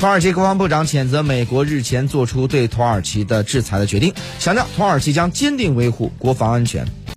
土耳其国防部长谴责美国日前做出对土耳其的制裁的决定强调土耳其将坚定维护国防安全。